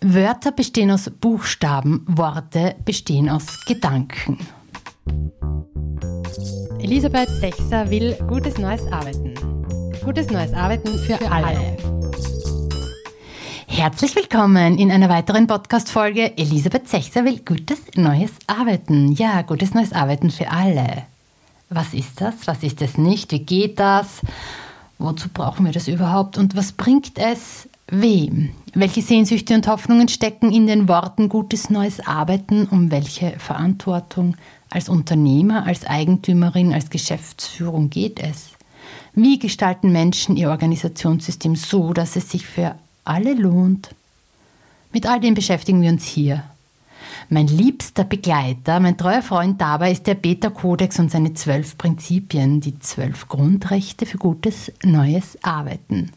Wörter bestehen aus Buchstaben, Worte bestehen aus Gedanken. Elisabeth Sechser will gutes neues Arbeiten. Gutes neues Arbeiten für, für alle. alle. Herzlich willkommen in einer weiteren Podcast-Folge. Elisabeth Sechser will gutes neues Arbeiten. Ja, gutes neues Arbeiten für alle. Was ist das? Was ist es nicht? Wie geht das? Wozu brauchen wir das überhaupt? Und was bringt es? Wem? Welche Sehnsüchte und Hoffnungen stecken in den Worten gutes neues Arbeiten? Um welche Verantwortung als Unternehmer, als Eigentümerin, als Geschäftsführung geht es? Wie gestalten Menschen ihr Organisationssystem so, dass es sich für alle lohnt? Mit all dem beschäftigen wir uns hier. Mein liebster Begleiter, mein treuer Freund dabei ist der Beta-Kodex und seine zwölf Prinzipien, die zwölf Grundrechte für gutes neues Arbeiten.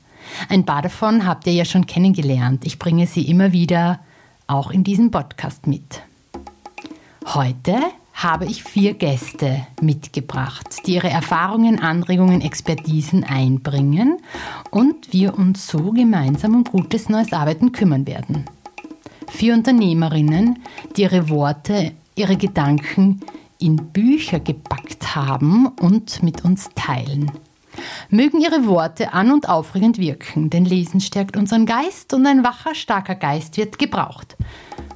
Ein paar davon habt ihr ja schon kennengelernt. Ich bringe sie immer wieder auch in diesem Podcast mit. Heute habe ich vier Gäste mitgebracht, die ihre Erfahrungen, Anregungen, Expertisen einbringen und wir uns so gemeinsam um gutes neues Arbeiten kümmern werden. Vier Unternehmerinnen, die ihre Worte, ihre Gedanken in Bücher gepackt haben und mit uns teilen. Mögen Ihre Worte an und aufregend wirken, denn Lesen stärkt unseren Geist und ein wacher, starker Geist wird gebraucht.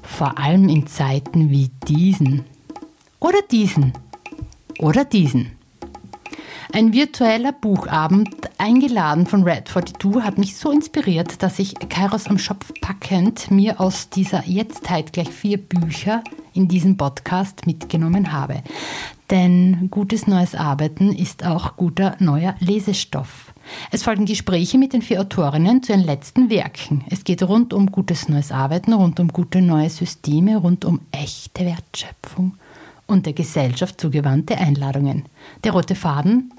Vor allem in Zeiten wie diesen. Oder diesen. Oder diesen. Ein virtueller Buchabend, eingeladen von Red 42, hat mich so inspiriert, dass ich Kairos am Schopf packend mir aus dieser Jetztheit gleich vier Bücher in diesem Podcast mitgenommen habe. Denn gutes neues Arbeiten ist auch guter neuer Lesestoff. Es folgen Gespräche mit den vier Autorinnen zu ihren letzten Werken. Es geht rund um gutes neues Arbeiten, rund um gute neue Systeme, rund um echte Wertschöpfung und der Gesellschaft zugewandte Einladungen. Der rote Faden?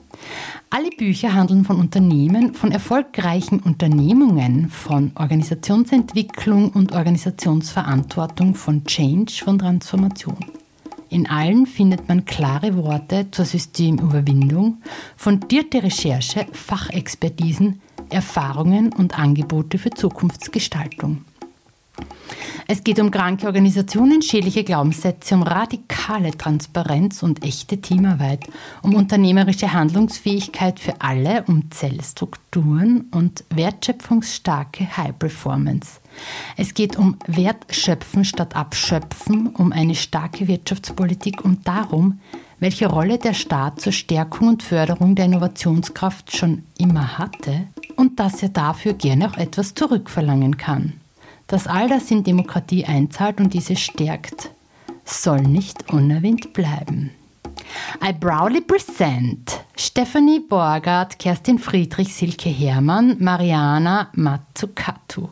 Alle Bücher handeln von Unternehmen, von erfolgreichen Unternehmungen, von Organisationsentwicklung und Organisationsverantwortung, von Change, von Transformation. In allen findet man klare Worte zur Systemüberwindung, fundierte Recherche, Fachexpertisen, Erfahrungen und Angebote für Zukunftsgestaltung. Es geht um kranke Organisationen, schädliche Glaubenssätze, um radikale Transparenz und echte Teamarbeit, um unternehmerische Handlungsfähigkeit für alle, um Zellstrukturen und wertschöpfungsstarke High Performance. Es geht um Wertschöpfen statt Abschöpfen, um eine starke Wirtschaftspolitik und darum, welche Rolle der Staat zur Stärkung und Förderung der Innovationskraft schon immer hatte und dass er dafür gerne auch etwas zurückverlangen kann. Dass all das in Demokratie einzahlt und diese stärkt, soll nicht unerwähnt bleiben. I proudly present Stephanie Borgert, Kerstin Friedrich, Silke Hermann, Mariana Matsukatu.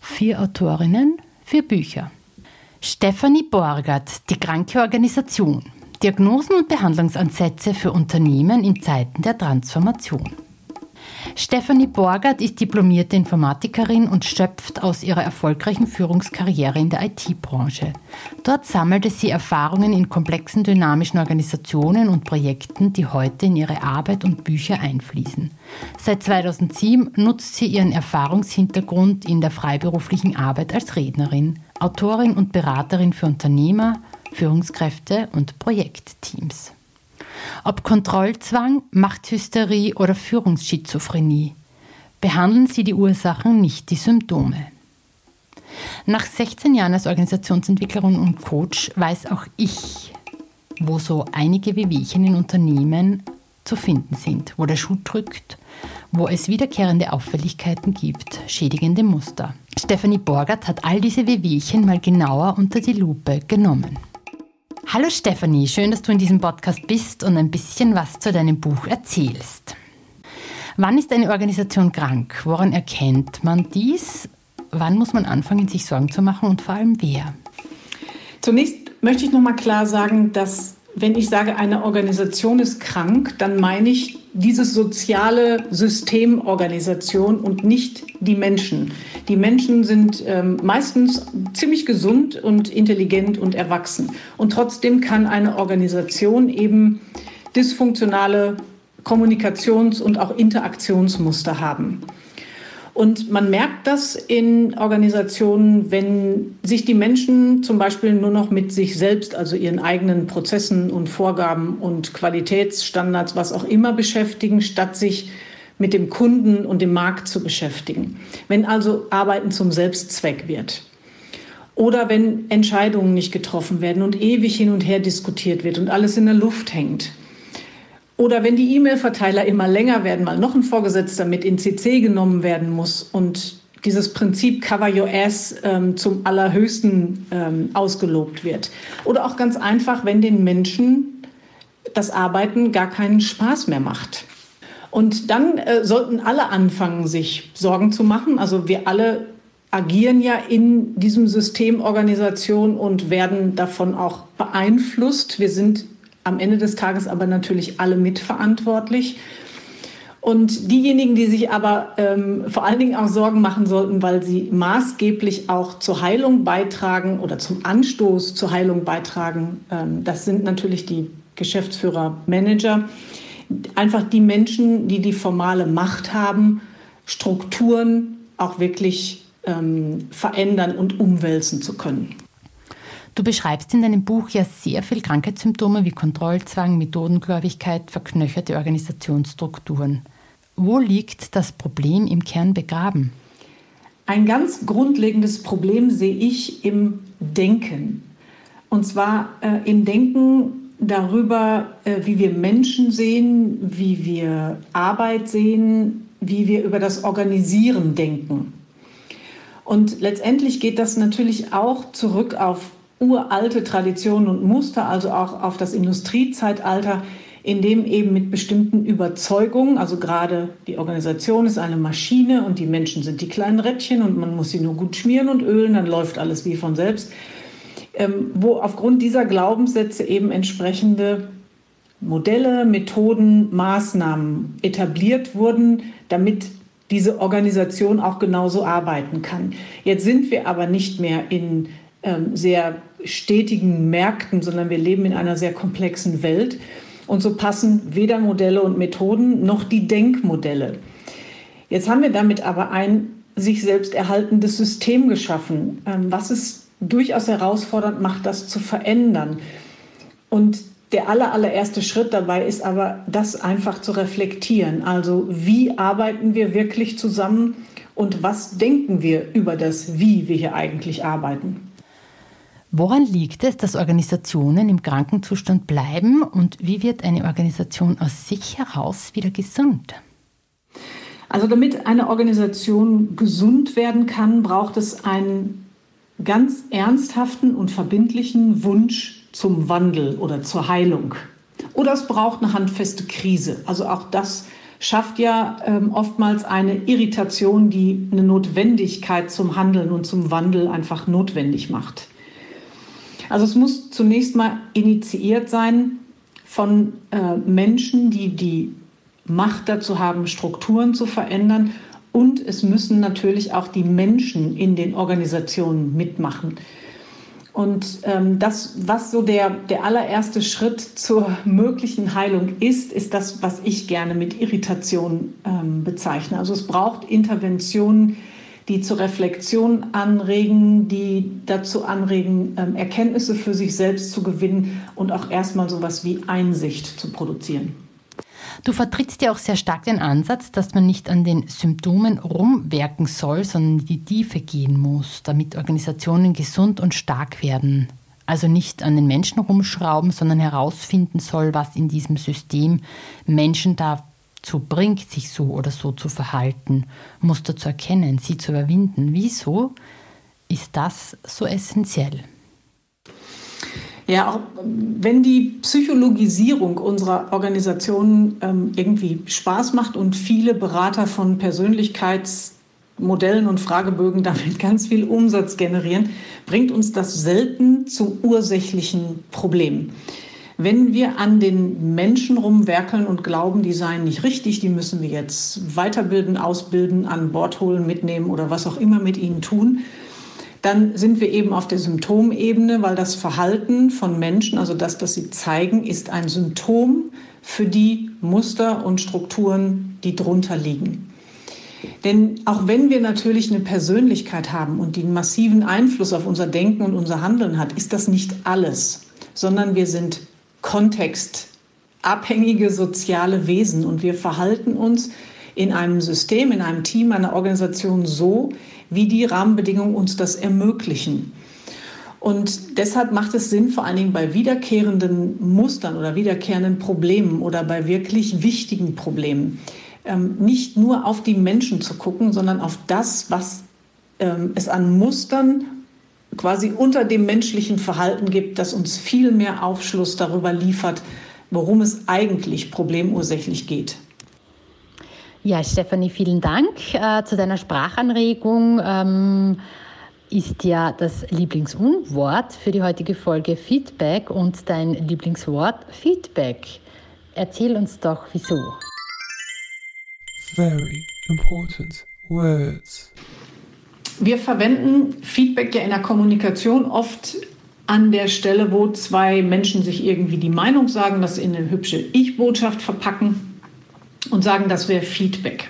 Vier Autorinnen, vier Bücher. Stephanie Borgert, die kranke Organisation. Diagnosen und Behandlungsansätze für Unternehmen in Zeiten der Transformation. Stefanie Borgert ist diplomierte Informatikerin und schöpft aus ihrer erfolgreichen Führungskarriere in der IT-Branche. Dort sammelte sie Erfahrungen in komplexen dynamischen Organisationen und Projekten, die heute in ihre Arbeit und Bücher einfließen. Seit 2007 nutzt sie ihren Erfahrungshintergrund in der freiberuflichen Arbeit als Rednerin, Autorin und Beraterin für Unternehmer, Führungskräfte und Projektteams. Ob Kontrollzwang, Machthysterie oder Führungsschizophrenie. Behandeln Sie die Ursachen, nicht die Symptome. Nach 16 Jahren als Organisationsentwicklerin und Coach weiß auch ich, wo so einige Wehwehchen in Unternehmen zu finden sind, wo der Schuh drückt, wo es wiederkehrende Auffälligkeiten gibt, schädigende Muster. Stephanie Borgert hat all diese Wehwehchen mal genauer unter die Lupe genommen. Hallo Stefanie, schön, dass du in diesem Podcast bist und ein bisschen was zu deinem Buch erzählst. Wann ist eine Organisation krank? Woran erkennt man dies? Wann muss man anfangen, sich Sorgen zu machen und vor allem wer? Zunächst möchte ich noch mal klar sagen, dass wenn ich sage, eine Organisation ist krank, dann meine ich diese soziale Systemorganisation und nicht die Menschen. Die Menschen sind ähm, meistens ziemlich gesund und intelligent und erwachsen. Und trotzdem kann eine Organisation eben dysfunktionale Kommunikations- und auch Interaktionsmuster haben. Und man merkt das in Organisationen, wenn sich die Menschen zum Beispiel nur noch mit sich selbst, also ihren eigenen Prozessen und Vorgaben und Qualitätsstandards, was auch immer beschäftigen, statt sich mit dem Kunden und dem Markt zu beschäftigen. Wenn also Arbeiten zum Selbstzweck wird. Oder wenn Entscheidungen nicht getroffen werden und ewig hin und her diskutiert wird und alles in der Luft hängt. Oder wenn die E-Mail-Verteiler immer länger werden, weil noch ein Vorgesetzter mit in CC genommen werden muss und dieses Prinzip Cover Your Ass ähm, zum allerhöchsten ähm, ausgelobt wird. Oder auch ganz einfach, wenn den Menschen das Arbeiten gar keinen Spaß mehr macht. Und dann äh, sollten alle anfangen, sich Sorgen zu machen. Also wir alle agieren ja in diesem System Organisation und werden davon auch beeinflusst. Wir sind am Ende des Tages aber natürlich alle mitverantwortlich. Und diejenigen, die sich aber ähm, vor allen Dingen auch Sorgen machen sollten, weil sie maßgeblich auch zur Heilung beitragen oder zum Anstoß zur Heilung beitragen, ähm, das sind natürlich die Geschäftsführer, Manager, einfach die Menschen, die die formale Macht haben, Strukturen auch wirklich ähm, verändern und umwälzen zu können. Du beschreibst in deinem Buch ja sehr viele Krankheitssymptome wie Kontrollzwang, Methodengläubigkeit, verknöcherte Organisationsstrukturen. Wo liegt das Problem im Kern begraben? Ein ganz grundlegendes Problem sehe ich im Denken. Und zwar äh, im Denken darüber, äh, wie wir Menschen sehen, wie wir Arbeit sehen, wie wir über das Organisieren denken. Und letztendlich geht das natürlich auch zurück auf uralte Traditionen und Muster, also auch auf das Industriezeitalter, in dem eben mit bestimmten Überzeugungen, also gerade die Organisation ist eine Maschine und die Menschen sind die kleinen Rädchen und man muss sie nur gut schmieren und ölen, dann läuft alles wie von selbst, ähm, wo aufgrund dieser Glaubenssätze eben entsprechende Modelle, Methoden, Maßnahmen etabliert wurden, damit diese Organisation auch genauso arbeiten kann. Jetzt sind wir aber nicht mehr in sehr stetigen Märkten, sondern wir leben in einer sehr komplexen Welt. Und so passen weder Modelle und Methoden noch die Denkmodelle. Jetzt haben wir damit aber ein sich selbst erhaltendes System geschaffen, ähm, was es durchaus herausfordernd macht, das zu verändern. Und der aller, allererste Schritt dabei ist aber, das einfach zu reflektieren. Also wie arbeiten wir wirklich zusammen und was denken wir über das, wie wir hier eigentlich arbeiten? Woran liegt es, dass Organisationen im Krankenzustand bleiben und wie wird eine Organisation aus sich heraus wieder gesund? Also damit eine Organisation gesund werden kann, braucht es einen ganz ernsthaften und verbindlichen Wunsch zum Wandel oder zur Heilung. Oder es braucht eine handfeste Krise. Also auch das schafft ja ähm, oftmals eine Irritation, die eine Notwendigkeit zum Handeln und zum Wandel einfach notwendig macht. Also es muss zunächst mal initiiert sein von äh, Menschen, die die Macht dazu haben, Strukturen zu verändern. Und es müssen natürlich auch die Menschen in den Organisationen mitmachen. Und ähm, das, was so der, der allererste Schritt zur möglichen Heilung ist, ist das, was ich gerne mit Irritation ähm, bezeichne. Also es braucht Interventionen, die zur Reflexion anregen, die dazu anregen, ähm, Erkenntnisse für sich selbst zu gewinnen und auch erstmal sowas wie Einsicht zu produzieren. Du vertrittst ja auch sehr stark den Ansatz, dass man nicht an den Symptomen rumwerken soll, sondern in die Tiefe gehen muss, damit Organisationen gesund und stark werden. Also nicht an den Menschen rumschrauben, sondern herausfinden soll, was in diesem System Menschen da dazu bringt, sich so oder so zu verhalten, Muster zu erkennen, sie zu überwinden. Wieso ist das so essentiell? Ja, auch wenn die Psychologisierung unserer Organisation ähm, irgendwie Spaß macht und viele Berater von Persönlichkeitsmodellen und Fragebögen damit ganz viel Umsatz generieren, bringt uns das selten zum ursächlichen Problem. Wenn wir an den Menschen rumwerkeln und glauben, die seien nicht richtig, die müssen wir jetzt weiterbilden, ausbilden, an Bord holen, mitnehmen oder was auch immer mit ihnen tun, dann sind wir eben auf der Symptomebene, weil das Verhalten von Menschen, also das, das sie zeigen, ist ein Symptom für die Muster und Strukturen, die drunter liegen. Denn auch wenn wir natürlich eine Persönlichkeit haben und die einen massiven Einfluss auf unser Denken und unser Handeln hat, ist das nicht alles, sondern wir sind kontextabhängige soziale Wesen und wir verhalten uns in einem System, in einem Team, einer Organisation so, wie die Rahmenbedingungen uns das ermöglichen. Und deshalb macht es Sinn, vor allen Dingen bei wiederkehrenden Mustern oder wiederkehrenden Problemen oder bei wirklich wichtigen Problemen, ähm, nicht nur auf die Menschen zu gucken, sondern auf das, was ähm, es an Mustern quasi unter dem menschlichen Verhalten gibt, das uns viel mehr Aufschluss darüber liefert, worum es eigentlich problemursächlich geht. Ja, Stefanie, vielen Dank äh, zu deiner Sprachanregung. Ähm, ist ja das Lieblingsunwort für die heutige Folge Feedback und dein Lieblingswort Feedback. Erzähl uns doch, wieso. Very important words. Wir verwenden Feedback ja in der Kommunikation oft an der Stelle, wo zwei Menschen sich irgendwie die Meinung sagen, das in eine hübsche Ich-Botschaft verpacken und sagen, das wäre Feedback.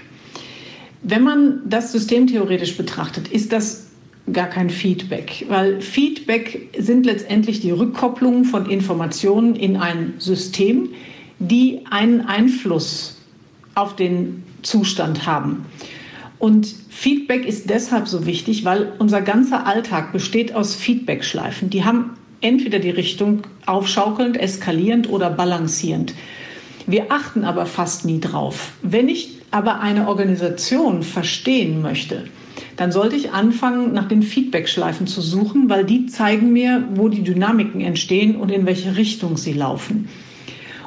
Wenn man das systemtheoretisch betrachtet, ist das gar kein Feedback, weil Feedback sind letztendlich die Rückkopplungen von Informationen in ein System, die einen Einfluss auf den Zustand haben. Und Feedback ist deshalb so wichtig, weil unser ganzer Alltag besteht aus Feedbackschleifen. Die haben entweder die Richtung aufschaukelnd, eskalierend oder balancierend. Wir achten aber fast nie drauf. Wenn ich aber eine Organisation verstehen möchte, dann sollte ich anfangen, nach den Feedbackschleifen zu suchen, weil die zeigen mir, wo die Dynamiken entstehen und in welche Richtung sie laufen.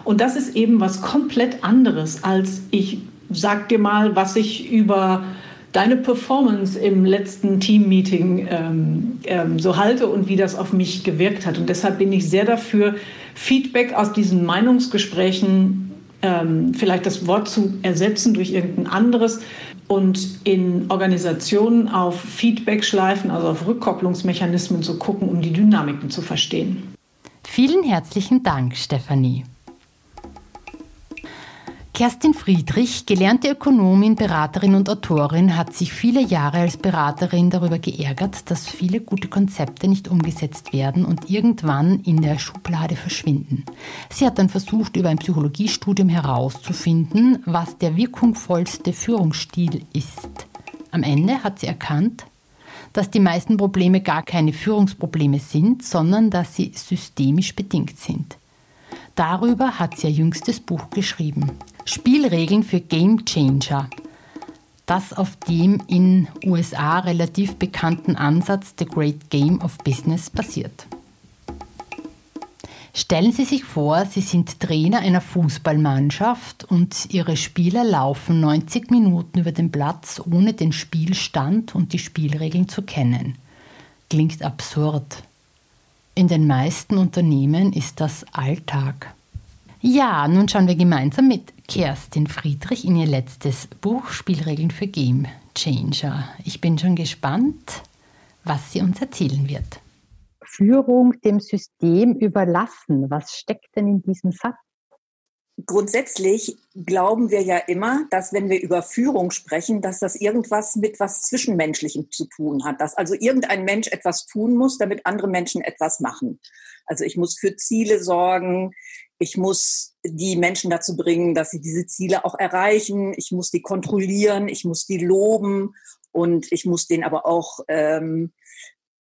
Und das ist eben was komplett anderes, als ich sag dir mal, was ich über deine Performance im letzten Team-Meeting ähm, ähm, so halte und wie das auf mich gewirkt hat. Und deshalb bin ich sehr dafür, Feedback aus diesen Meinungsgesprächen ähm, vielleicht das Wort zu ersetzen durch irgendein anderes, und in Organisationen auf Feedback-Schleifen, also auf Rückkopplungsmechanismen zu gucken, um die Dynamiken zu verstehen. Vielen herzlichen Dank, Stefanie. Kerstin Friedrich, gelernte Ökonomin, Beraterin und Autorin, hat sich viele Jahre als Beraterin darüber geärgert, dass viele gute Konzepte nicht umgesetzt werden und irgendwann in der Schublade verschwinden. Sie hat dann versucht, über ein Psychologiestudium herauszufinden, was der wirkungsvollste Führungsstil ist. Am Ende hat sie erkannt, dass die meisten Probleme gar keine Führungsprobleme sind, sondern dass sie systemisch bedingt sind. Darüber hat sie ihr jüngstes Buch geschrieben. Spielregeln für Game Changer. Das auf dem in USA relativ bekannten Ansatz The Great Game of Business basiert. Stellen Sie sich vor, Sie sind Trainer einer Fußballmannschaft und Ihre Spieler laufen 90 Minuten über den Platz, ohne den Spielstand und die Spielregeln zu kennen. Klingt absurd. In den meisten Unternehmen ist das Alltag. Ja, nun schauen wir gemeinsam mit Kerstin Friedrich in ihr letztes Buch Spielregeln für Game Changer. Ich bin schon gespannt, was sie uns erzählen wird. Führung dem System überlassen. Was steckt denn in diesem Satz? Grundsätzlich glauben wir ja immer, dass wenn wir über Führung sprechen, dass das irgendwas mit was Zwischenmenschlichem zu tun hat, dass also irgendein Mensch etwas tun muss, damit andere Menschen etwas machen. Also ich muss für Ziele sorgen, ich muss die Menschen dazu bringen, dass sie diese Ziele auch erreichen. Ich muss die kontrollieren, ich muss die loben und ich muss denen aber auch ähm,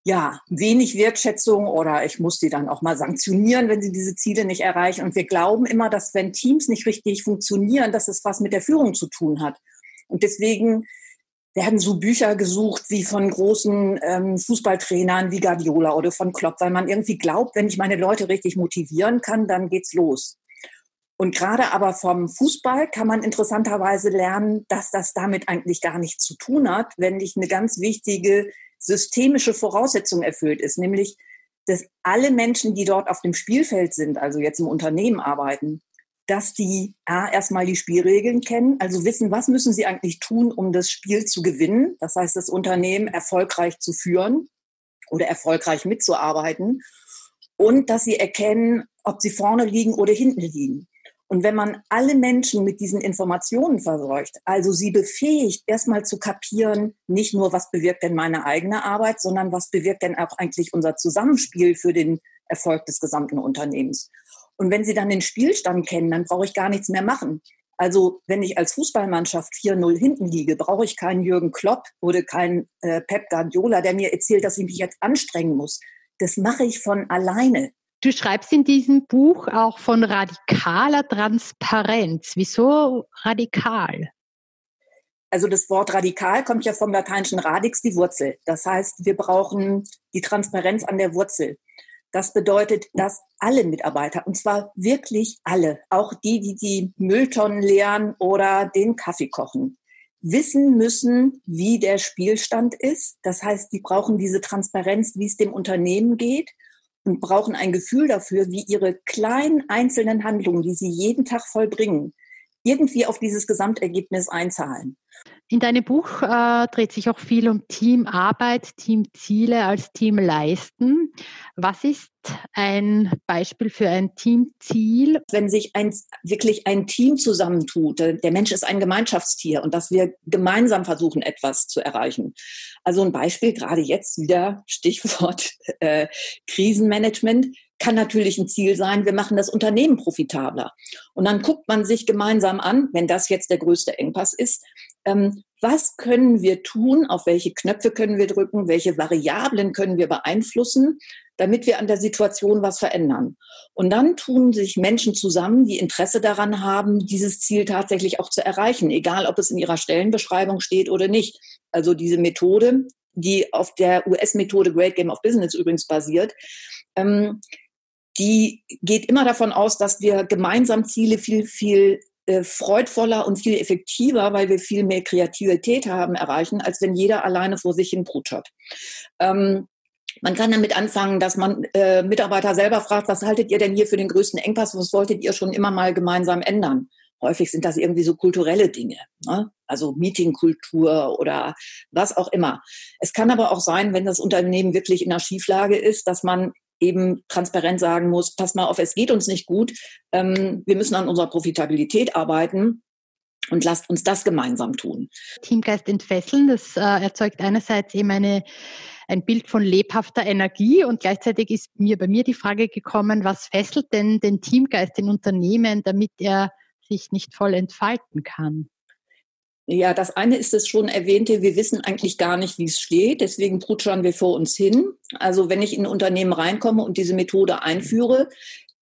ja wenig Wertschätzung oder ich muss sie dann auch mal sanktionieren, wenn sie diese Ziele nicht erreichen. Und wir glauben immer, dass wenn Teams nicht richtig funktionieren, dass es was mit der Führung zu tun hat. Und deswegen werden so Bücher gesucht wie von großen ähm, Fußballtrainern wie Guardiola oder von Klopp, weil man irgendwie glaubt, wenn ich meine Leute richtig motivieren kann, dann geht's los. Und gerade aber vom Fußball kann man interessanterweise lernen, dass das damit eigentlich gar nichts zu tun hat, wenn nicht eine ganz wichtige systemische Voraussetzung erfüllt ist, nämlich dass alle Menschen, die dort auf dem Spielfeld sind, also jetzt im Unternehmen arbeiten, dass die A, erstmal die Spielregeln kennen, also wissen, was müssen sie eigentlich tun, um das Spiel zu gewinnen. Das heißt, das Unternehmen erfolgreich zu führen oder erfolgreich mitzuarbeiten. Und dass sie erkennen, ob sie vorne liegen oder hinten liegen. Und wenn man alle Menschen mit diesen Informationen versorgt, also sie befähigt, erstmal zu kapieren, nicht nur, was bewirkt denn meine eigene Arbeit, sondern was bewirkt denn auch eigentlich unser Zusammenspiel für den Erfolg des gesamten Unternehmens. Und wenn sie dann den Spielstand kennen, dann brauche ich gar nichts mehr machen. Also wenn ich als Fußballmannschaft 4-0 hinten liege, brauche ich keinen Jürgen Klopp oder keinen äh, Pep Guardiola, der mir erzählt, dass ich mich jetzt anstrengen muss. Das mache ich von alleine. Du schreibst in diesem Buch auch von radikaler Transparenz. Wieso radikal? Also das Wort radikal kommt ja vom lateinischen radix, die Wurzel. Das heißt, wir brauchen die Transparenz an der Wurzel. Das bedeutet, dass alle Mitarbeiter, und zwar wirklich alle, auch die, die die Mülltonnen leeren oder den Kaffee kochen, wissen müssen, wie der Spielstand ist. Das heißt, die brauchen diese Transparenz, wie es dem Unternehmen geht und brauchen ein Gefühl dafür, wie ihre kleinen einzelnen Handlungen, die sie jeden Tag vollbringen, irgendwie auf dieses Gesamtergebnis einzahlen. In deinem Buch äh, dreht sich auch viel um Teamarbeit, Teamziele als Team leisten. Was ist ein Beispiel für ein Teamziel? Wenn sich ein, wirklich ein Team zusammentut, der Mensch ist ein Gemeinschaftstier und dass wir gemeinsam versuchen, etwas zu erreichen. Also ein Beispiel, gerade jetzt wieder Stichwort äh, Krisenmanagement kann natürlich ein Ziel sein, wir machen das Unternehmen profitabler. Und dann guckt man sich gemeinsam an, wenn das jetzt der größte Engpass ist, ähm, was können wir tun, auf welche Knöpfe können wir drücken, welche Variablen können wir beeinflussen, damit wir an der Situation was verändern. Und dann tun sich Menschen zusammen, die Interesse daran haben, dieses Ziel tatsächlich auch zu erreichen, egal ob es in ihrer Stellenbeschreibung steht oder nicht. Also diese Methode, die auf der US-Methode Great Game of Business übrigens basiert, ähm, die geht immer davon aus, dass wir gemeinsam Ziele viel, viel äh, freudvoller und viel effektiver, weil wir viel mehr Kreativität haben, erreichen, als wenn jeder alleine vor sich hin brutschert. Ähm, man kann damit anfangen, dass man äh, Mitarbeiter selber fragt, was haltet ihr denn hier für den größten Engpass? Was wolltet ihr schon immer mal gemeinsam ändern? Häufig sind das irgendwie so kulturelle Dinge, ne? also Meetingkultur oder was auch immer. Es kann aber auch sein, wenn das Unternehmen wirklich in einer Schieflage ist, dass man eben transparent sagen muss, pass mal auf, es geht uns nicht gut, ähm, wir müssen an unserer Profitabilität arbeiten. Und lasst uns das gemeinsam tun. Teamgeist entfesseln, das äh, erzeugt einerseits eben eine, ein Bild von lebhafter Energie und gleichzeitig ist mir bei mir die Frage gekommen, was fesselt denn den Teamgeist in Unternehmen, damit er sich nicht voll entfalten kann? Ja, das eine ist das schon erwähnte, wir wissen eigentlich gar nicht, wie es steht, deswegen prutschern wir vor uns hin. Also wenn ich in ein Unternehmen reinkomme und diese Methode einführe,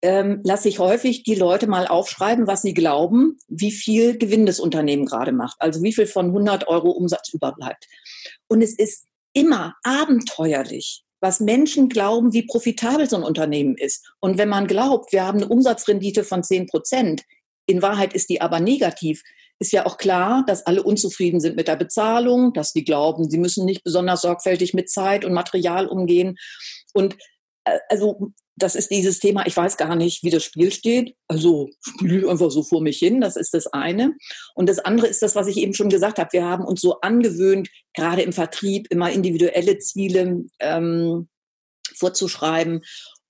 ähm, lasse ich häufig die Leute mal aufschreiben, was sie glauben, wie viel Gewinn das Unternehmen gerade macht, also wie viel von 100 Euro Umsatz überbleibt. Und es ist immer abenteuerlich, was Menschen glauben, wie profitabel so ein Unternehmen ist. Und wenn man glaubt, wir haben eine Umsatzrendite von 10 Prozent, in Wahrheit ist die aber negativ, ist ja auch klar, dass alle unzufrieden sind mit der Bezahlung, dass die glauben, sie müssen nicht besonders sorgfältig mit Zeit und Material umgehen. Und äh, also das ist dieses Thema, ich weiß gar nicht, wie das Spiel steht. Also spiele einfach so vor mich hin, das ist das eine. Und das andere ist das, was ich eben schon gesagt habe. Wir haben uns so angewöhnt, gerade im Vertrieb immer individuelle Ziele ähm, vorzuschreiben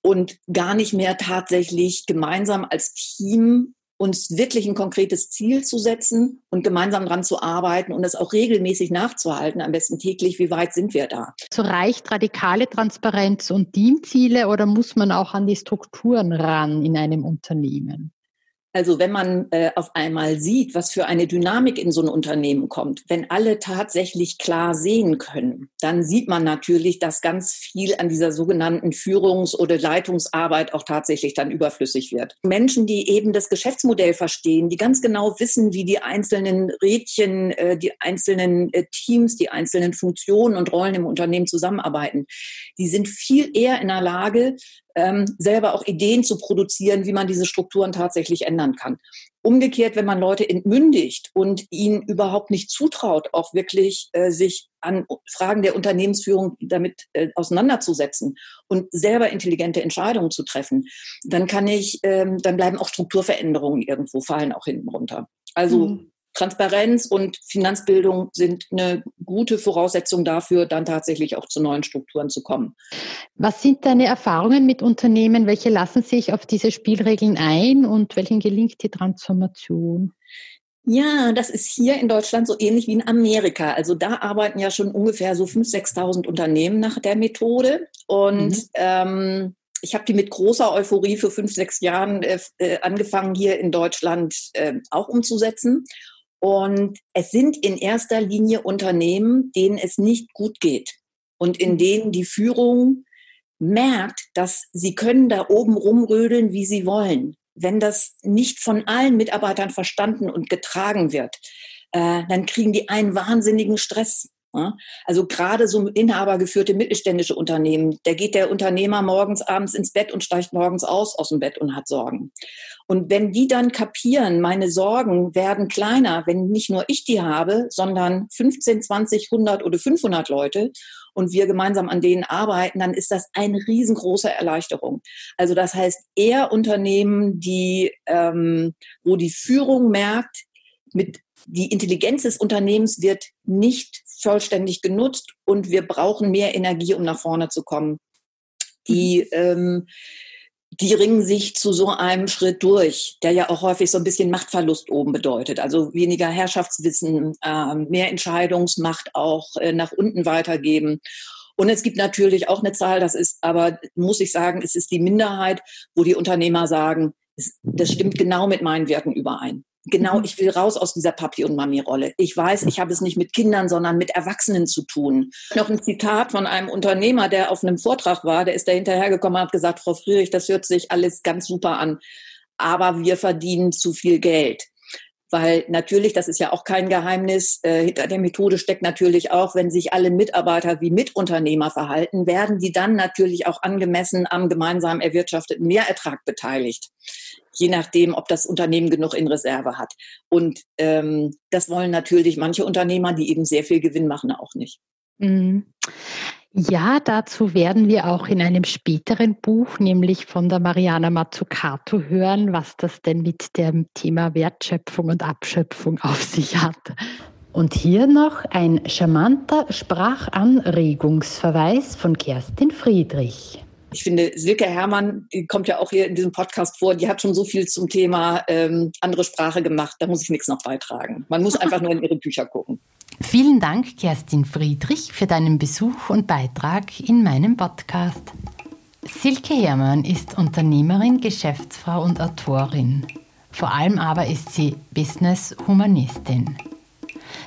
und gar nicht mehr tatsächlich gemeinsam als Team uns wirklich ein konkretes Ziel zu setzen und gemeinsam daran zu arbeiten und es auch regelmäßig nachzuhalten, am besten täglich, wie weit sind wir da. So reicht radikale Transparenz und Teamziele oder muss man auch an die Strukturen ran in einem Unternehmen? Also wenn man äh, auf einmal sieht, was für eine Dynamik in so ein Unternehmen kommt, wenn alle tatsächlich klar sehen können, dann sieht man natürlich, dass ganz viel an dieser sogenannten Führungs- oder Leitungsarbeit auch tatsächlich dann überflüssig wird. Menschen, die eben das Geschäftsmodell verstehen, die ganz genau wissen, wie die einzelnen Rädchen, äh, die einzelnen äh, Teams, die einzelnen Funktionen und Rollen im Unternehmen zusammenarbeiten, die sind viel eher in der Lage, ähm, selber auch Ideen zu produzieren, wie man diese Strukturen tatsächlich ändern kann. Umgekehrt, wenn man Leute entmündigt und ihnen überhaupt nicht zutraut, auch wirklich äh, sich an Fragen der Unternehmensführung damit äh, auseinanderzusetzen und selber intelligente Entscheidungen zu treffen, dann kann ich, ähm, dann bleiben auch Strukturveränderungen irgendwo fallen auch hinten runter. Also mhm. Transparenz und Finanzbildung sind eine gute Voraussetzung dafür, dann tatsächlich auch zu neuen Strukturen zu kommen. Was sind deine Erfahrungen mit Unternehmen? Welche lassen sich auf diese Spielregeln ein und welchen gelingt die Transformation? Ja, das ist hier in Deutschland so ähnlich wie in Amerika. Also da arbeiten ja schon ungefähr so 5.000, 6.000 Unternehmen nach der Methode. Und mhm. ähm, ich habe die mit großer Euphorie für fünf, sechs Jahren äh, angefangen, hier in Deutschland äh, auch umzusetzen. Und es sind in erster Linie Unternehmen, denen es nicht gut geht und in mhm. denen die Führung merkt, dass sie können da oben rumrödeln, wie sie wollen wenn das nicht von allen Mitarbeitern verstanden und getragen wird, äh, dann kriegen die einen wahnsinnigen Stress. Ja? Also gerade so inhabergeführte mittelständische Unternehmen, da geht der Unternehmer morgens, abends ins Bett und steigt morgens aus aus dem Bett und hat Sorgen. Und wenn die dann kapieren, meine Sorgen werden kleiner, wenn nicht nur ich die habe, sondern 15, 20, 100 oder 500 Leute und wir gemeinsam an denen arbeiten, dann ist das eine riesengroße Erleichterung. Also das heißt eher Unternehmen, die, ähm, wo die Führung merkt, mit die Intelligenz des Unternehmens wird nicht vollständig genutzt und wir brauchen mehr Energie, um nach vorne zu kommen. Die ähm, die ringen sich zu so einem Schritt durch, der ja auch häufig so ein bisschen Machtverlust oben bedeutet. Also weniger Herrschaftswissen, äh, mehr Entscheidungsmacht auch äh, nach unten weitergeben. Und es gibt natürlich auch eine Zahl, das ist aber, muss ich sagen, es ist die Minderheit, wo die Unternehmer sagen, das stimmt genau mit meinen Werten überein. Genau, mhm. ich will raus aus dieser Papi- und Mami-Rolle. Ich weiß, ich habe es nicht mit Kindern, sondern mit Erwachsenen zu tun. Noch ein Zitat von einem Unternehmer, der auf einem Vortrag war, der ist da hinterhergekommen und hat gesagt, Frau Friedrich, das hört sich alles ganz super an, aber wir verdienen zu viel Geld. Weil natürlich, das ist ja auch kein Geheimnis, äh, hinter der Methode steckt natürlich auch, wenn sich alle Mitarbeiter wie Mitunternehmer verhalten, werden die dann natürlich auch angemessen am gemeinsam erwirtschafteten Mehrertrag beteiligt je nachdem, ob das Unternehmen genug in Reserve hat. Und ähm, das wollen natürlich manche Unternehmer, die eben sehr viel Gewinn machen, auch nicht. Mhm. Ja, dazu werden wir auch in einem späteren Buch, nämlich von der Mariana Mazzucato, hören, was das denn mit dem Thema Wertschöpfung und Abschöpfung auf sich hat. Und hier noch ein charmanter Sprachanregungsverweis von Kerstin Friedrich. Ich finde, Silke Herrmann, kommt ja auch hier in diesem Podcast vor, die hat schon so viel zum Thema ähm, andere Sprache gemacht, da muss ich nichts noch beitragen. Man muss einfach nur in ihre Bücher gucken. Vielen Dank, Kerstin Friedrich, für deinen Besuch und Beitrag in meinem Podcast. Silke Herrmann ist Unternehmerin, Geschäftsfrau und Autorin. Vor allem aber ist sie Business-Humanistin.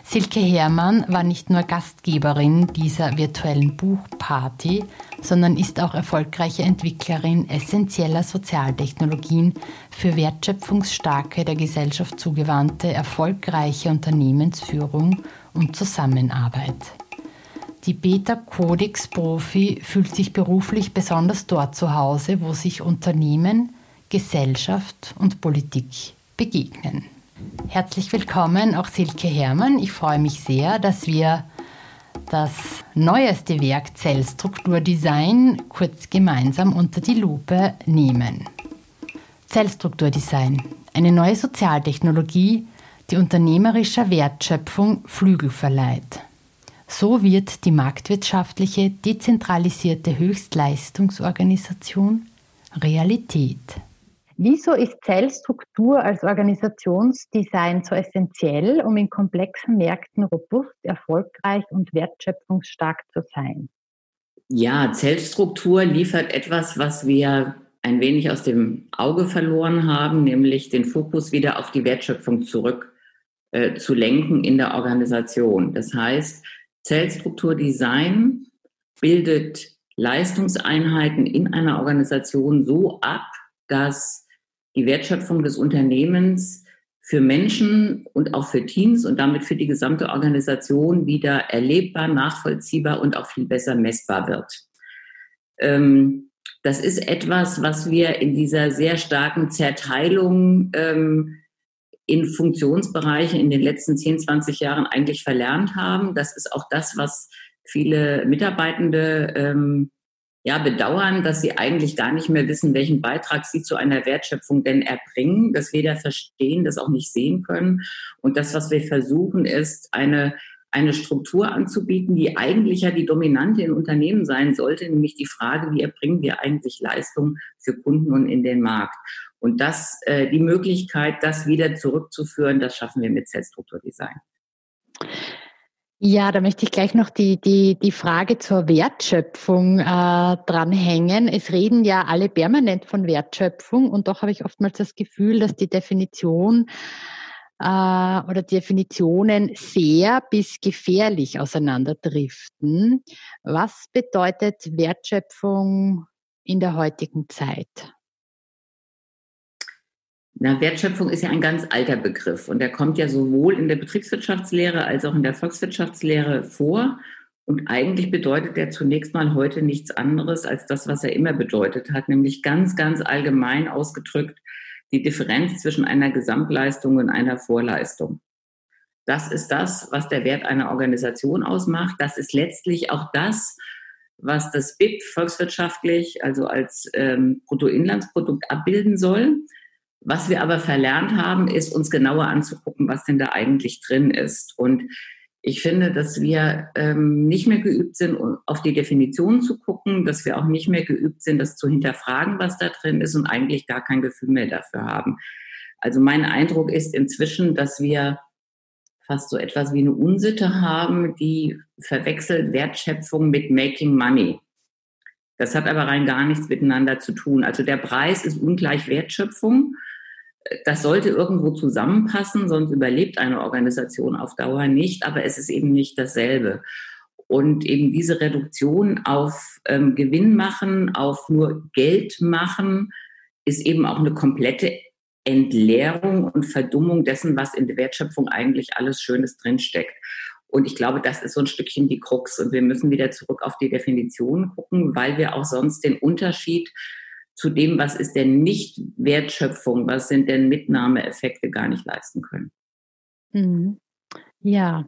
Silke Herrmann war nicht nur Gastgeberin dieser virtuellen Buchparty, sondern ist auch erfolgreiche Entwicklerin essentieller Sozialtechnologien für wertschöpfungsstarke, der Gesellschaft zugewandte, erfolgreiche Unternehmensführung und Zusammenarbeit. Die Beta-Codex-Profi fühlt sich beruflich besonders dort zu Hause, wo sich Unternehmen, Gesellschaft und Politik begegnen. Herzlich willkommen, auch Silke Herrmann. Ich freue mich sehr, dass wir das neueste Werk Zellstrukturdesign kurz gemeinsam unter die Lupe nehmen. Zellstrukturdesign, eine neue Sozialtechnologie, die unternehmerischer Wertschöpfung Flügel verleiht. So wird die marktwirtschaftliche, dezentralisierte Höchstleistungsorganisation Realität. Wieso ist Zellstruktur als Organisationsdesign so essentiell, um in komplexen Märkten robust, erfolgreich und wertschöpfungsstark zu sein? Ja, Zellstruktur liefert etwas, was wir ein wenig aus dem Auge verloren haben, nämlich den Fokus wieder auf die Wertschöpfung zurück äh, zu lenken in der Organisation. Das heißt, Zellstrukturdesign bildet Leistungseinheiten in einer Organisation so ab, dass die Wertschöpfung des Unternehmens für Menschen und auch für Teams und damit für die gesamte Organisation wieder erlebbar, nachvollziehbar und auch viel besser messbar wird. Ähm, das ist etwas, was wir in dieser sehr starken Zerteilung ähm, in Funktionsbereiche in den letzten 10, 20 Jahren eigentlich verlernt haben. Das ist auch das, was viele Mitarbeitende ähm, ja, bedauern, dass sie eigentlich gar nicht mehr wissen, welchen Beitrag sie zu einer Wertschöpfung denn erbringen, das weder verstehen, das auch nicht sehen können. Und das, was wir versuchen, ist eine eine Struktur anzubieten, die eigentlich ja die dominante in Unternehmen sein sollte, nämlich die Frage, wie erbringen wir eigentlich Leistung für Kunden und in den Markt. Und das, äh, die Möglichkeit, das wieder zurückzuführen, das schaffen wir mit Zellstrukturdesign. Ja, da möchte ich gleich noch die, die, die Frage zur Wertschöpfung äh, dranhängen. Es reden ja alle permanent von Wertschöpfung und doch habe ich oftmals das Gefühl, dass die Definition äh, oder Definitionen sehr bis gefährlich auseinanderdriften. Was bedeutet Wertschöpfung in der heutigen Zeit? Na, Wertschöpfung ist ja ein ganz alter Begriff und der kommt ja sowohl in der Betriebswirtschaftslehre als auch in der Volkswirtschaftslehre vor. Und eigentlich bedeutet er zunächst mal heute nichts anderes als das, was er immer bedeutet hat, nämlich ganz, ganz allgemein ausgedrückt die Differenz zwischen einer Gesamtleistung und einer Vorleistung. Das ist das, was der Wert einer Organisation ausmacht. Das ist letztlich auch das, was das BIP volkswirtschaftlich, also als ähm, Bruttoinlandsprodukt abbilden soll. Was wir aber verlernt haben, ist uns genauer anzugucken, was denn da eigentlich drin ist. Und ich finde, dass wir ähm, nicht mehr geübt sind, auf die Definition zu gucken, dass wir auch nicht mehr geübt sind, das zu hinterfragen, was da drin ist und eigentlich gar kein Gefühl mehr dafür haben. Also mein Eindruck ist inzwischen, dass wir fast so etwas wie eine Unsitte haben, die verwechselt Wertschöpfung mit Making Money. Das hat aber rein gar nichts miteinander zu tun. Also der Preis ist ungleich Wertschöpfung das sollte irgendwo zusammenpassen, sonst überlebt eine Organisation auf Dauer nicht, aber es ist eben nicht dasselbe. Und eben diese Reduktion auf ähm, Gewinn machen, auf nur Geld machen, ist eben auch eine komplette Entleerung und Verdummung dessen, was in der Wertschöpfung eigentlich alles Schönes drinsteckt. Und ich glaube, das ist so ein Stückchen die Krux. Und wir müssen wieder zurück auf die Definition gucken, weil wir auch sonst den Unterschied zu dem, was ist denn nicht Wertschöpfung, was sind denn Mitnahmeeffekte gar nicht leisten können. Mhm. Ja.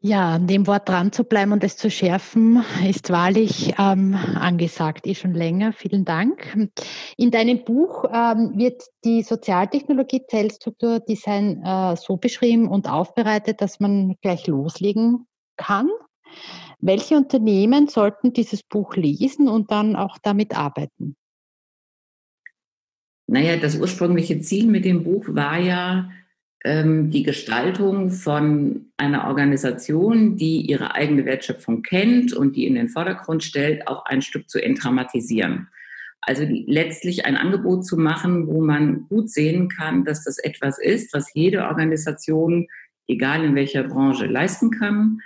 Ja, an dem Wort dran zu bleiben und es zu schärfen, ist wahrlich ähm, angesagt, eh schon länger. Vielen Dank. In deinem Buch ähm, wird die Sozialtechnologie Zellstrukturdesign äh, so beschrieben und aufbereitet, dass man gleich loslegen kann. Welche Unternehmen sollten dieses Buch lesen und dann auch damit arbeiten? Naja, das ursprüngliche Ziel mit dem Buch war ja ähm, die Gestaltung von einer Organisation, die ihre eigene Wertschöpfung kennt und die in den Vordergrund stellt, auch ein Stück zu entramatisieren. Also die, letztlich ein Angebot zu machen, wo man gut sehen kann, dass das etwas ist, was jede Organisation, egal in welcher Branche, leisten kann,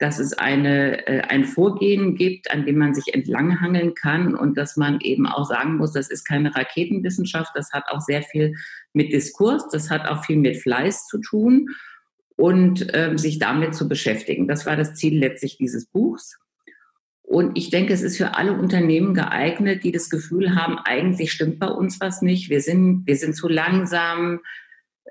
dass es eine, äh, ein Vorgehen gibt, an dem man sich entlanghangeln kann und dass man eben auch sagen muss, das ist keine Raketenwissenschaft, das hat auch sehr viel mit Diskurs, das hat auch viel mit Fleiß zu tun und ähm, sich damit zu beschäftigen. Das war das Ziel letztlich dieses Buchs. Und ich denke, es ist für alle Unternehmen geeignet, die das Gefühl haben, eigentlich stimmt bei uns was nicht. Wir sind, wir sind zu langsam,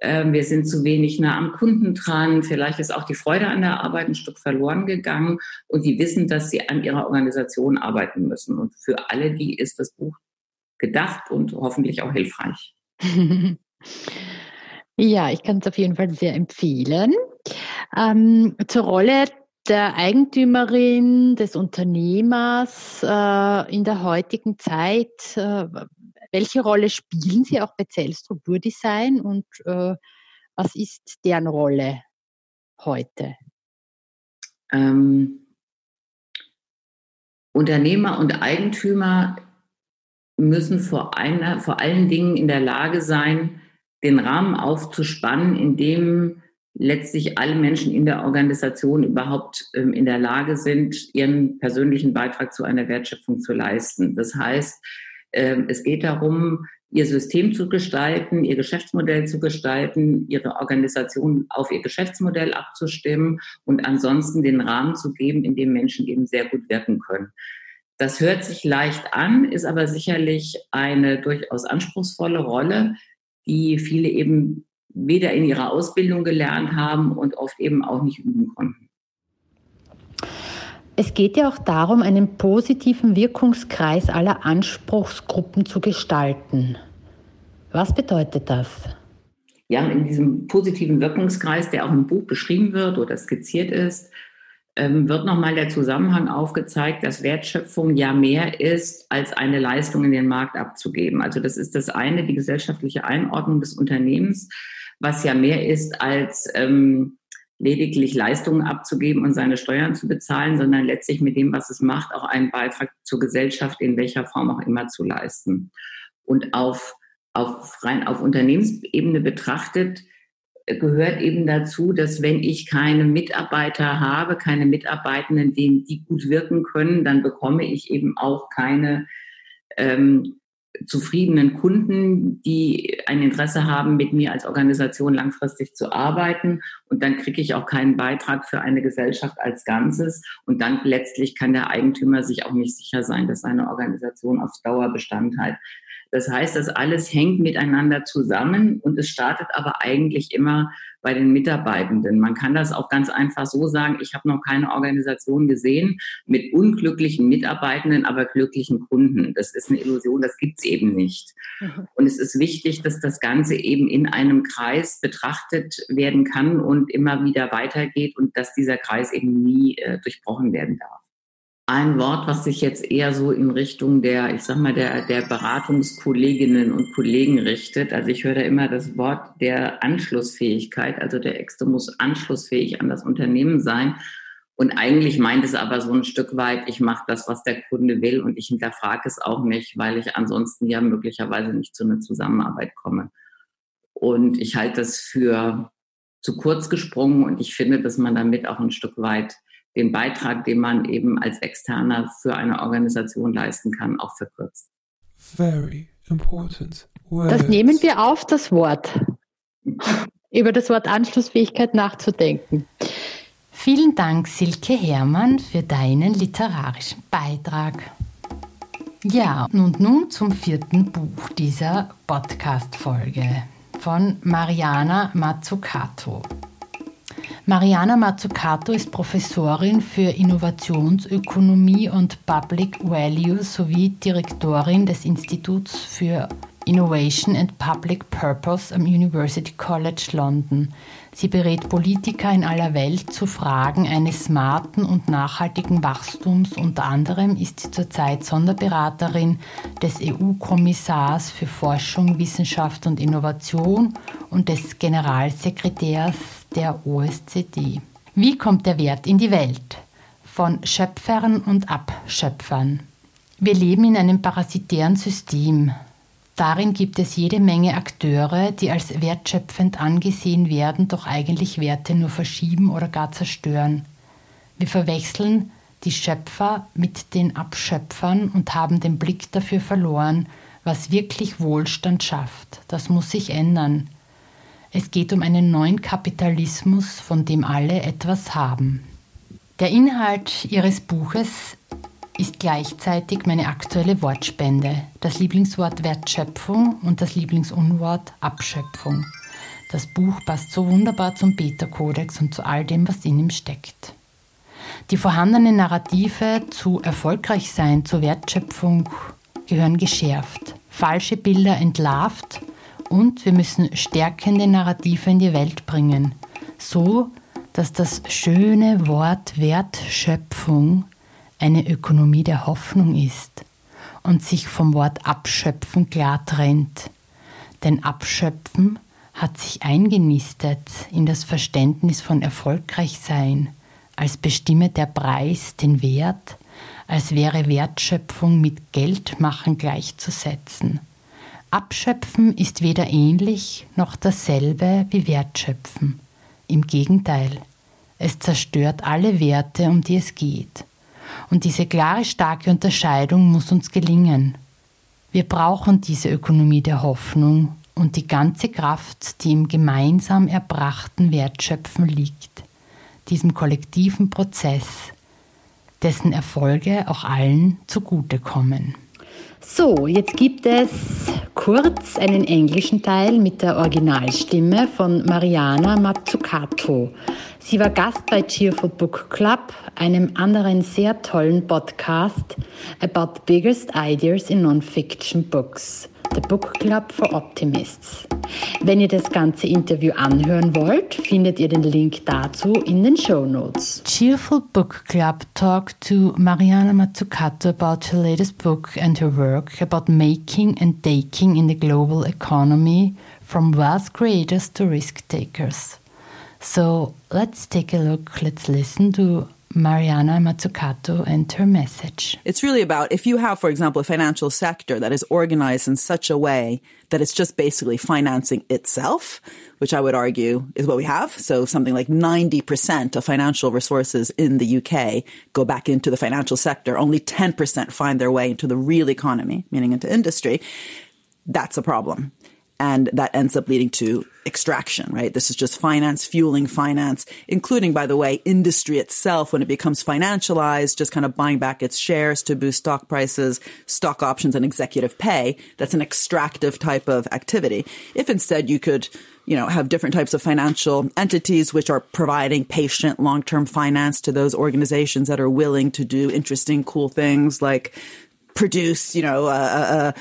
wir sind zu wenig nah am Kunden dran. Vielleicht ist auch die Freude an der Arbeit ein Stück verloren gegangen und die wissen, dass sie an ihrer Organisation arbeiten müssen. Und für alle die ist das Buch gedacht und hoffentlich auch hilfreich. Ja, ich kann es auf jeden Fall sehr empfehlen. Ähm, zur Rolle der Eigentümerin, des Unternehmers äh, in der heutigen Zeit. Äh, welche Rolle spielen Sie auch bei Zellstrukturdesign und äh, was ist deren Rolle heute? Ähm, Unternehmer und Eigentümer müssen vor, einer, vor allen Dingen in der Lage sein, den Rahmen aufzuspannen, in dem letztlich alle Menschen in der Organisation überhaupt ähm, in der Lage sind, ihren persönlichen Beitrag zu einer Wertschöpfung zu leisten. Das heißt, es geht darum, ihr System zu gestalten, ihr Geschäftsmodell zu gestalten, ihre Organisation auf ihr Geschäftsmodell abzustimmen und ansonsten den Rahmen zu geben, in dem Menschen eben sehr gut wirken können. Das hört sich leicht an, ist aber sicherlich eine durchaus anspruchsvolle Rolle, die viele eben weder in ihrer Ausbildung gelernt haben und oft eben auch nicht üben konnten. Es geht ja auch darum, einen positiven Wirkungskreis aller Anspruchsgruppen zu gestalten. Was bedeutet das? Ja, in diesem positiven Wirkungskreis, der auch im Buch beschrieben wird oder skizziert ist, ähm, wird nochmal der Zusammenhang aufgezeigt, dass Wertschöpfung ja mehr ist, als eine Leistung in den Markt abzugeben. Also das ist das eine, die gesellschaftliche Einordnung des Unternehmens, was ja mehr ist als ähm, lediglich Leistungen abzugeben und seine Steuern zu bezahlen, sondern letztlich mit dem, was es macht, auch einen Beitrag zur Gesellschaft in welcher Form auch immer zu leisten. Und auf, auf rein auf Unternehmensebene betrachtet, gehört eben dazu, dass wenn ich keine Mitarbeiter habe, keine Mitarbeitenden, denen die gut wirken können, dann bekomme ich eben auch keine ähm, zufriedenen Kunden, die ein Interesse haben, mit mir als Organisation langfristig zu arbeiten. Und dann kriege ich auch keinen Beitrag für eine Gesellschaft als Ganzes. Und dann letztlich kann der Eigentümer sich auch nicht sicher sein, dass seine Organisation auf Dauer Bestand hat. Das heißt, das alles hängt miteinander zusammen und es startet aber eigentlich immer bei den Mitarbeitenden. Man kann das auch ganz einfach so sagen, ich habe noch keine Organisation gesehen mit unglücklichen Mitarbeitenden, aber glücklichen Kunden. Das ist eine Illusion, das gibt's eben nicht. Mhm. Und es ist wichtig, dass das Ganze eben in einem Kreis betrachtet werden kann und immer wieder weitergeht und dass dieser Kreis eben nie äh, durchbrochen werden darf ein Wort, was sich jetzt eher so in Richtung der, ich sag mal, der, der Beratungskolleginnen und Kollegen richtet. Also ich höre da immer das Wort der Anschlussfähigkeit. Also der Exto muss anschlussfähig an das Unternehmen sein. Und eigentlich meint es aber so ein Stück weit, ich mache das, was der Kunde will und ich hinterfrage es auch nicht, weil ich ansonsten ja möglicherweise nicht zu einer Zusammenarbeit komme. Und ich halte das für zu kurz gesprungen und ich finde, dass man damit auch ein Stück weit den Beitrag, den man eben als Externer für eine Organisation leisten kann, auch verkürzt. Very important. Words. Das nehmen wir auf, das Wort. Über das Wort Anschlussfähigkeit nachzudenken. Vielen Dank, Silke Hermann, für deinen literarischen Beitrag. Ja, und nun zum vierten Buch dieser Podcast-Folge von Mariana Mazzucato. Mariana Mazzucato ist Professorin für Innovationsökonomie und Public Value sowie Direktorin des Instituts für Innovation and Public Purpose am University College London. Sie berät Politiker in aller Welt zu Fragen eines smarten und nachhaltigen Wachstums. Unter anderem ist sie zurzeit Sonderberaterin des EU-Kommissars für Forschung, Wissenschaft und Innovation und des Generalsekretärs der OSZE. Wie kommt der Wert in die Welt? Von Schöpfern und Abschöpfern. Wir leben in einem parasitären System. Darin gibt es jede Menge Akteure, die als wertschöpfend angesehen werden, doch eigentlich Werte nur verschieben oder gar zerstören. Wir verwechseln die Schöpfer mit den Abschöpfern und haben den Blick dafür verloren, was wirklich Wohlstand schafft. Das muss sich ändern. Es geht um einen neuen Kapitalismus, von dem alle etwas haben. Der Inhalt Ihres Buches ist gleichzeitig meine aktuelle Wortspende, das Lieblingswort Wertschöpfung und das Lieblingsunwort Abschöpfung. Das Buch passt so wunderbar zum Beta-Kodex und zu all dem, was in ihm steckt. Die vorhandenen Narrative zu Erfolgreichsein, zur Wertschöpfung gehören geschärft, falsche Bilder entlarvt und wir müssen stärkende Narrative in die Welt bringen, so dass das schöne Wort Wertschöpfung eine Ökonomie der Hoffnung ist und sich vom Wort Abschöpfen klar trennt. Denn Abschöpfen hat sich eingenistet in das Verständnis von Erfolgreichsein, als bestimme der Preis den Wert, als wäre Wertschöpfung mit Geldmachen gleichzusetzen. Abschöpfen ist weder ähnlich noch dasselbe wie Wertschöpfen. Im Gegenteil, es zerstört alle Werte, um die es geht. Und diese klare, starke Unterscheidung muss uns gelingen. Wir brauchen diese Ökonomie der Hoffnung und die ganze Kraft, die im gemeinsam erbrachten Wertschöpfen liegt, diesem kollektiven Prozess, dessen Erfolge auch allen zugutekommen. So, jetzt gibt es kurz einen englischen Teil mit der Originalstimme von Mariana Mazzucato. Sie war Gast bei Cheerful Book Club, einem anderen sehr tollen Podcast about biggest ideas in non-fiction books. The Book Club for Optimists. Wenn ihr das ganze Interview anhören wollt, findet ihr den Link dazu in den Show Notes. Cheerful Book Club talked to Mariana Mazzucato about her latest book and her work about making and taking in the global economy from wealth creators to risk takers. So let's take a look, let's listen to Mariana Mazzucato and her message. It's really about if you have, for example, a financial sector that is organized in such a way that it's just basically financing itself, which I would argue is what we have. So something like 90% of financial resources in the UK go back into the financial sector. Only 10% find their way into the real economy, meaning into industry. That's a problem and that ends up leading to extraction, right? This is just finance fueling finance, including, by the way, industry itself when it becomes financialized, just kind of buying back its shares to boost stock prices, stock options and executive pay. That's an extractive type of activity. If instead you could, you know, have different types of financial entities which are providing patient long-term finance to those organizations that are willing to do interesting, cool things like produce, you know, uh,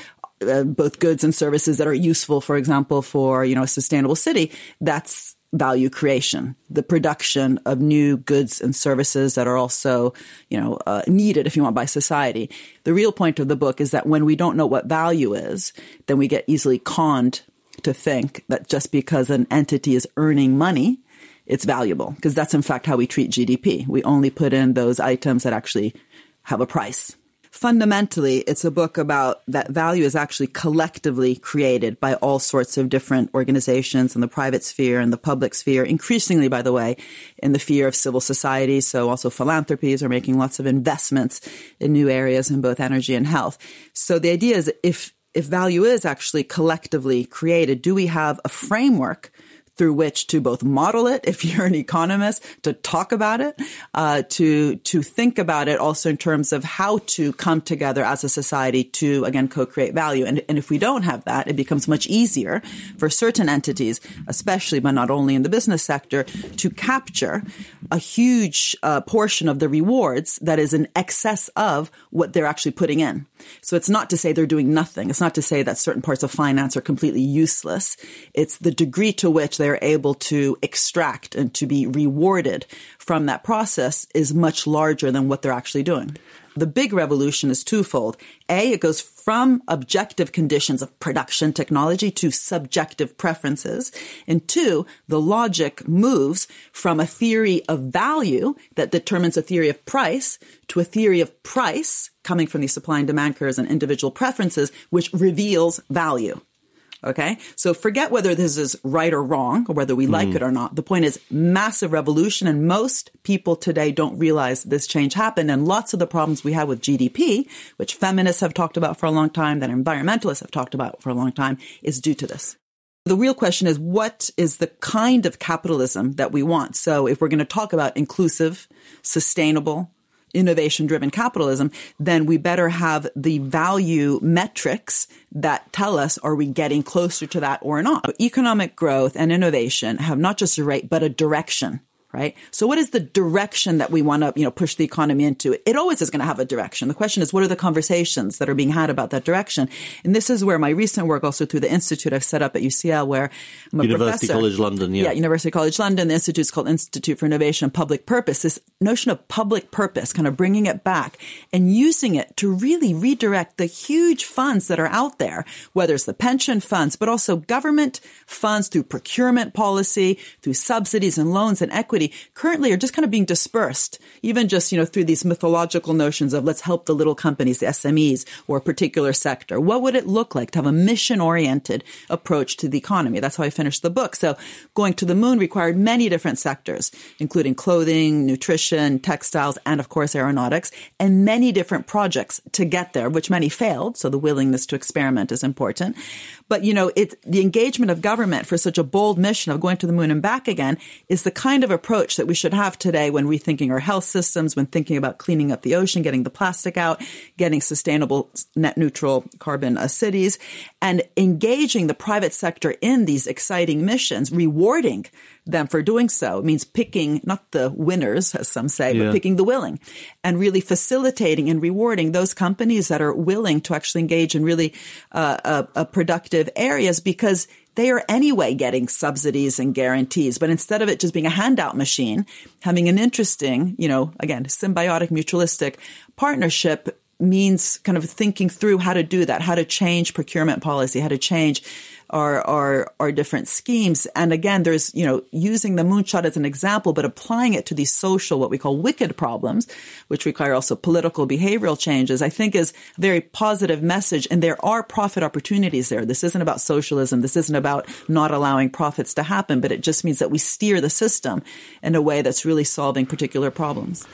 uh, both goods and services that are useful, for example, for, you know, a sustainable city, that's value creation, the production of new goods and services that are also, you know, uh, needed, if you want, by society. The real point of the book is that when we don't know what value is, then we get easily conned to think that just because an entity is earning money, it's valuable. Because that's in fact how we treat GDP. We only put in those items that actually have a price fundamentally, it's a book about that value is actually collectively created by all sorts of different organizations in the private sphere and the public sphere, increasingly, by the way, in the sphere of civil society. So also philanthropies are making lots of investments in new areas in both energy and health. So the idea is if, if value is actually collectively created, do we have a framework through which to both model it, if you're an economist, to talk about it, uh, to to think about it also in terms of how to come together as a society to again co-create value. And, and if we don't have that, it becomes much easier for certain entities, especially but not only in the business sector, to capture a huge uh, portion of the rewards that is in excess of what they're actually putting in. So it's not to say they're doing nothing. It's not to say that certain parts of finance are completely useless. It's the degree to which they're able to extract and to be rewarded from that process is much larger than what they're actually doing. The big revolution is twofold. A, it goes from objective conditions of production technology to subjective preferences. And two, the logic moves from a theory of value that determines a theory of price to a theory of price coming from these supply and demand curves and individual preferences, which reveals value. Okay. So forget whether this is right or wrong or whether we mm. like it or not. The point is massive revolution. And most people today don't realize this change happened. And lots of the problems we have with GDP, which feminists have talked about for a long time, that environmentalists have talked about for a long time, is due to this. The real question is what is the kind of capitalism that we want? So if we're going to talk about inclusive, sustainable, innovation driven capitalism, then we better have the value metrics that tell us are we getting closer to that or not. Economic growth and innovation have not just a rate, but a direction right? So what is the direction that we want to, you know, push the economy into? It always is going to have a direction. The question is, what are the conversations that are being had about that direction? And this is where my recent work also through the institute I've set up at UCL where I'm a University professor. College London, yeah. Yeah, University College London. The institute is called Institute for Innovation and Public Purpose. This notion of public purpose, kind of bringing it back and using it to really redirect the huge funds that are out there, whether it's the pension funds, but also government funds through procurement policy, through subsidies and loans and equity currently are just kind of being dispersed, even just, you know, through these mythological notions of let's help the little companies, the SMEs, or a particular sector. What would it look like to have a mission oriented approach to the economy? That's how I finished the book. So going to the moon required many different sectors, including clothing, nutrition, textiles, and of course aeronautics, and many different projects to get there, which many failed. So the willingness to experiment is important. But, you know, it, the engagement of government for such a bold mission of going to the moon and back again is the kind of approach approach that we should have today when rethinking our health systems, when thinking about cleaning up the ocean, getting the plastic out, getting sustainable net neutral carbon uh, cities, and engaging the private sector in these exciting missions, rewarding them for doing so. It means picking, not the winners, as some say, yeah. but picking the willing and really facilitating and rewarding those companies that are willing to actually engage in really uh, uh, uh, productive areas because they are anyway getting subsidies and guarantees. But instead of it just being a handout machine, having an interesting, you know, again, symbiotic, mutualistic partnership means kind of thinking through how to do that, how to change procurement policy, how to change our, our, our different schemes. And again, there's, you know, using the moonshot as an example, but applying it to these social, what we call wicked problems, which require also political behavioral changes, I think is a very positive message. And there are profit opportunities there. This isn't about socialism. This isn't about not allowing profits to happen, but it just means that we steer the system in a way that's really solving particular problems.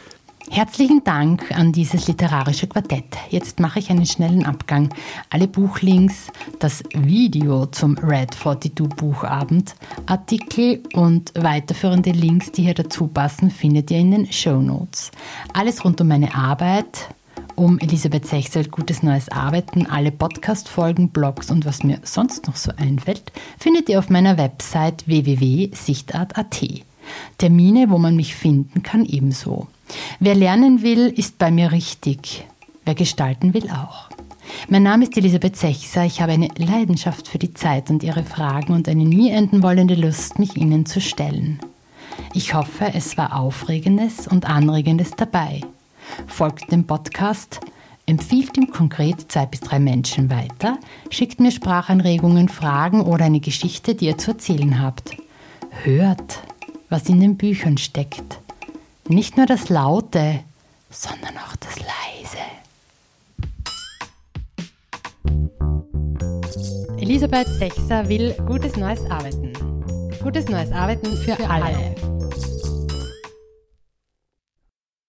Herzlichen Dank an dieses literarische Quartett. Jetzt mache ich einen schnellen Abgang. Alle Buchlinks, das Video zum Red 42 Buchabend, Artikel und weiterführende Links, die hier dazu passen, findet ihr in den Show Notes. Alles rund um meine Arbeit, um Elisabeth Sechsel Gutes Neues Arbeiten, alle Podcast-Folgen, Blogs und was mir sonst noch so einfällt, findet ihr auf meiner Website www.sichtart.at. Termine, wo man mich finden kann, ebenso. Wer lernen will, ist bei mir richtig. Wer gestalten will, auch. Mein Name ist Elisabeth Sechser. Ich habe eine Leidenschaft für die Zeit und ihre Fragen und eine nie enden wollende Lust, mich ihnen zu stellen. Ich hoffe, es war Aufregendes und Anregendes dabei. Folgt dem Podcast, empfiehlt ihm konkret zwei bis drei Menschen weiter, schickt mir Sprachanregungen, Fragen oder eine Geschichte, die ihr zu erzählen habt. Hört, was in den Büchern steckt. Nicht nur das Laute, sondern auch das Leise. Elisabeth Sechser will gutes neues Arbeiten. Gutes neues Arbeiten für, für alle. alle.